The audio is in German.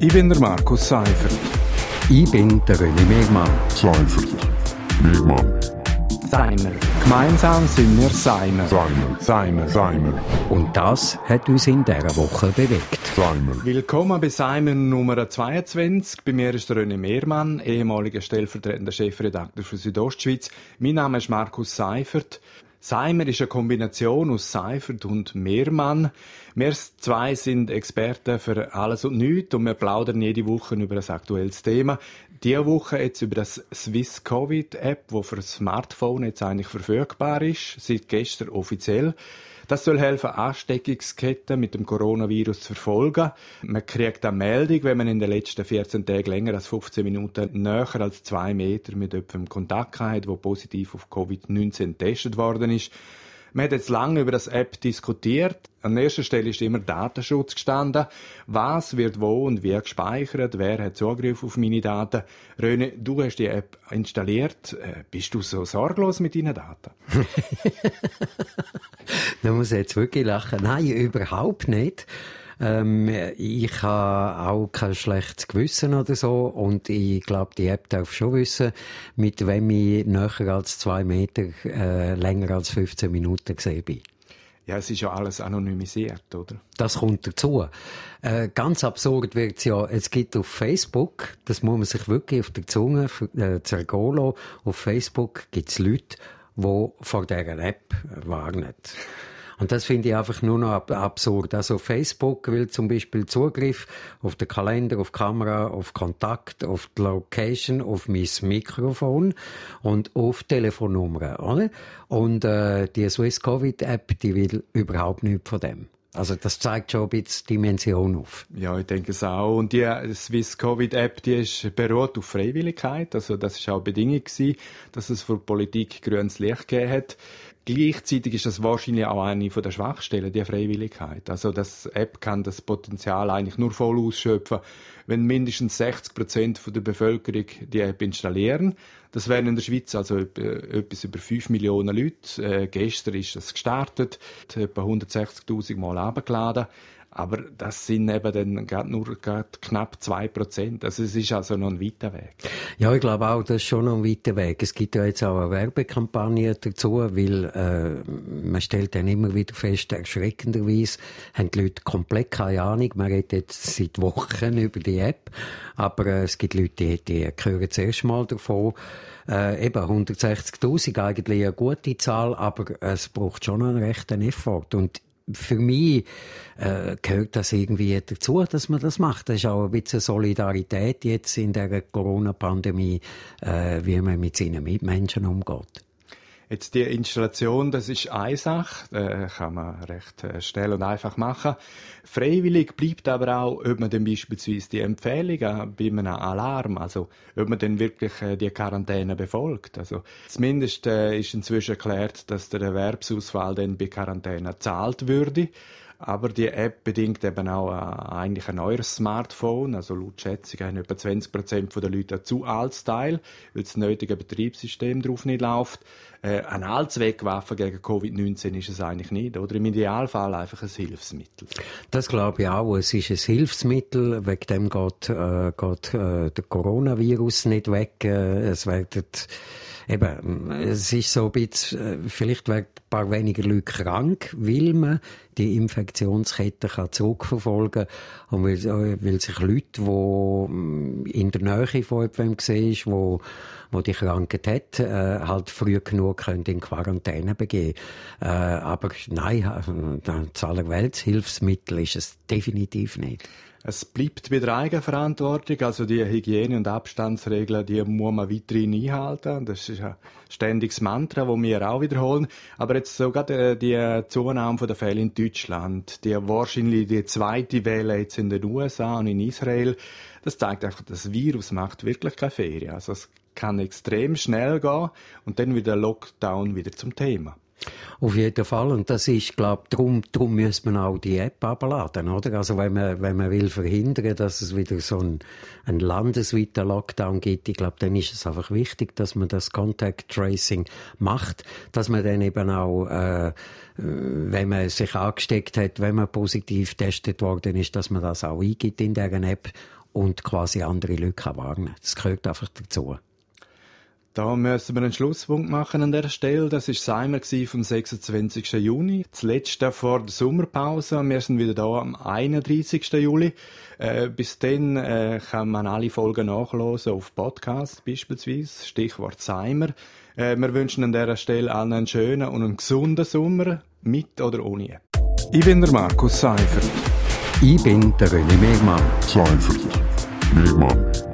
Ich bin der Markus Seifert. Ich bin der René Megmann. Seifert. Megmann. Seimer. Gemeinsam sind wir Seimer. Seimer. Seimer. Seimer. Und das hat uns in dieser Woche bewegt. Seimer. Willkommen bei Seimer Nummer 22. Bei mir ist der René Mehrmann, ehemaliger stellvertretender Chefredakteur für Südostschweiz. Mein Name ist Markus Seifert. Seimer ist eine Kombination aus Seifert und Mehrmann. Wir zwei sind Experten für alles und nichts und wir plaudern jede Woche über ein aktuelles Thema. Diese Woche jetzt über das Swiss Covid App, wo für das Smartphone jetzt eigentlich verfügbar ist, seit gestern offiziell. Das soll helfen, Ansteckungsketten mit dem Coronavirus zu verfolgen. Man kriegt eine Meldung, wenn man in den letzten 14 Tagen länger als 15 Minuten näher als zwei Meter mit jemandem Kontakt hat, der positiv auf Covid-19 getestet worden ist. Man hat jetzt lange über das App diskutiert. An erster Stelle ist immer Datenschutz gestanden. Was wird wo und wie gespeichert? Wer hat Zugriff auf meine Daten? Röne, du hast die App installiert. Äh, bist du so sorglos mit deinen Daten? da muss ich jetzt wirklich lachen. Nein, überhaupt nicht. Ähm, ich habe auch kein schlechtes Gewissen oder so und ich glaube, die App darf schon wissen, mit wem ich näher als zwei Meter äh, länger als 15 Minuten gesehen bin. Ja, es ist ja alles anonymisiert, oder? Das kommt dazu. Äh, ganz absurd wird es ja, es gibt auf Facebook, das muss man sich wirklich auf der Zunge äh, zergehen lassen, auf Facebook gibt es Leute, die vor dieser App warnen. Und das finde ich einfach nur noch ab absurd. Also Facebook will zum Beispiel Zugriff auf den Kalender, auf die Kamera, auf Kontakt, auf die Location, auf mein Mikrofon und auf Telefonnummer. Oder? Und äh, die Swiss Covid App, die will überhaupt nichts von dem. Also das zeigt schon ein bisschen Dimension auf. Ja, ich denke es auch. Und die Swiss Covid App, die ist beruht auf Freiwilligkeit. Also das ist auch eine Bedingung gewesen, dass es für Politik grünes Licht gegeben hat. Gleichzeitig ist das wahrscheinlich auch eine der Schwachstellen, die Freiwilligkeit. Also das App kann das Potenzial eigentlich nur voll ausschöpfen, wenn mindestens 60 Prozent der Bevölkerung die App installieren. Das wären in der Schweiz also etwas über 5 Millionen Leute. Äh, gestern ist das gestartet, etwa 160.000 Mal abgeladen. Aber das sind eben dann gerade nur gerade knapp zwei Prozent. Also es ist also noch ein weiter Weg. Ja, ich glaube auch, das ist schon noch ein weiter Weg. Es gibt ja jetzt auch eine Werbekampagne dazu, weil äh, man stellt dann immer wieder fest, erschreckenderweise haben die Leute komplett keine Ahnung. Man redet jetzt seit Wochen über die App, aber äh, es gibt Leute, die, die hören zuerst mal davon. Äh, eben 160.000 eigentlich eine gute Zahl, aber es braucht schon einen rechten Effort. Und für mich äh, gehört das irgendwie dazu, dass man das macht. Das ist auch ein bisschen Solidarität jetzt in der Corona-Pandemie, äh, wie man mit seinen Mitmenschen umgeht. Jetzt die Installation, das ist eine Sache, äh, kann man recht äh, schnell und einfach machen. Freiwillig bleibt aber auch, ob man dann beispielsweise die Empfehlungen bei einem Alarm, also ob man dann wirklich äh, die Quarantäne befolgt. Also zumindest äh, ist inzwischen erklärt, dass der Erwerbsausfall dann bei Quarantäne zahlt würde. Aber die App bedingt eben auch äh, eigentlich ein neues Smartphone. Also laut Schätzung haben etwa 20% der Leute ein zu altes Teil, weil das nötige Betriebssystem drauf nicht läuft. Äh, eine Allzweckwaffe gegen Covid-19 ist es eigentlich nicht, oder? Im Idealfall einfach ein Hilfsmittel. Das glaube ich auch. Es ist ein Hilfsmittel, wegen dem geht, äh, geht äh, der Coronavirus nicht weg. Äh, es werden eben, es ist so ein bisschen, äh, vielleicht werden ein paar weniger Leute krank, weil man die Infektionskette kann zurückverfolgen kann. Und weil, äh, weil sich Leute, die mm, in der Nähe von jemandem sehen, wo, wo die Krankheit hat, äh, halt früh genug in Quarantäne begeben äh, Aber nein, das allerweltshilfsmittel ist es definitiv nicht. Es bleibt bei der Eigenverantwortung, also die Hygiene- und Abstandsregeln, die muss man weiterhin einhalten. Das ist ein ständiges Mantra, das wir auch wiederholen. Aber jetzt sogar die, die Zunahme der Fälle in Deutschland, die wahrscheinlich die zweite Welle jetzt in den USA und in Israel, das zeigt einfach, das Virus macht wirklich keine Ferien. Also es kann extrem schnell gehen und dann wieder Lockdown wieder zum Thema. Auf jeden Fall. Und das ist, glaube darum, darum müsste man auch die App abladen, oder? Also, wenn man, wenn man will verhindern, dass es wieder so ein, ein landesweiter Lockdown gibt, ich glaube, dann ist es einfach wichtig, dass man das Contact Tracing macht, dass man dann eben auch, äh, wenn man sich angesteckt hat, wenn man positiv getestet worden ist, dass man das auch eingibt in dieser App und quasi andere Leute warnen Das gehört einfach dazu. Da müssen wir einen Schlusspunkt machen an der Stelle. Das ist Seimer vom 26. Juni, das letzte vor der Sommerpause. Wir sind wieder da am 31. Juli. Äh, bis dann äh, kann man alle Folgen nachlesen auf Podcast beispielsweise. Stichwort Seimer. Äh, wir wünschen an dieser Stelle allen einen schönen und einen gesunden Sommer, mit oder ohne. Ich bin der Markus Seifert. Ich bin der René Megmann. Seifert. Megmann.